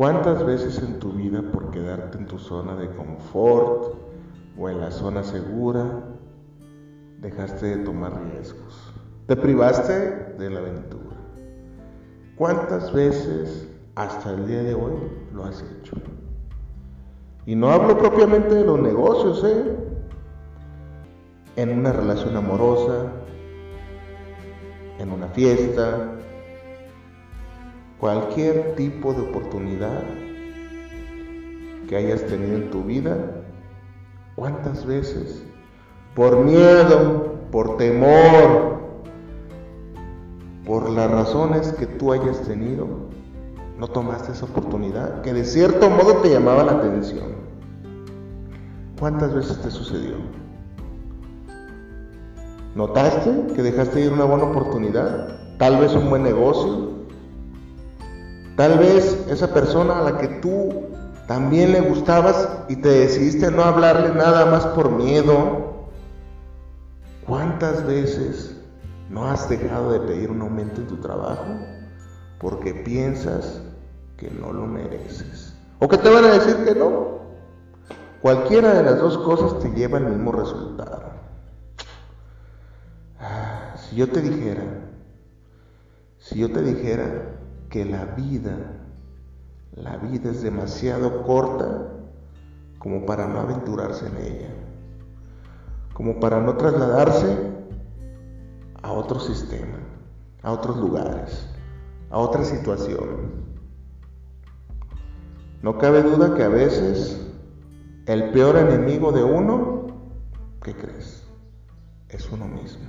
¿Cuántas veces en tu vida por quedarte en tu zona de confort o en la zona segura dejaste de tomar riesgos? Te privaste de la aventura. ¿Cuántas veces hasta el día de hoy lo has hecho? Y no hablo propiamente de los negocios, ¿eh? En una relación amorosa, en una fiesta, cualquier tipo de oportunidad que hayas tenido en tu vida, ¿cuántas veces? Por miedo, por temor, por las razones que tú hayas tenido, no tomaste esa oportunidad que de cierto modo te llamaba la atención. ¿Cuántas veces te sucedió? ¿Notaste que dejaste ir una buena oportunidad? Tal vez un buen negocio, Tal vez esa persona a la que tú también le gustabas y te decidiste no hablarle nada más por miedo. ¿Cuántas veces no has dejado de pedir un aumento en tu trabajo porque piensas que no lo mereces? ¿O que te van a decir que no? Cualquiera de las dos cosas te lleva al mismo resultado. Ah, si yo te dijera, si yo te dijera que la vida, la vida es demasiado corta como para no aventurarse en ella, como para no trasladarse a otro sistema, a otros lugares, a otra situación. No cabe duda que a veces el peor enemigo de uno, ¿qué crees? Es uno mismo.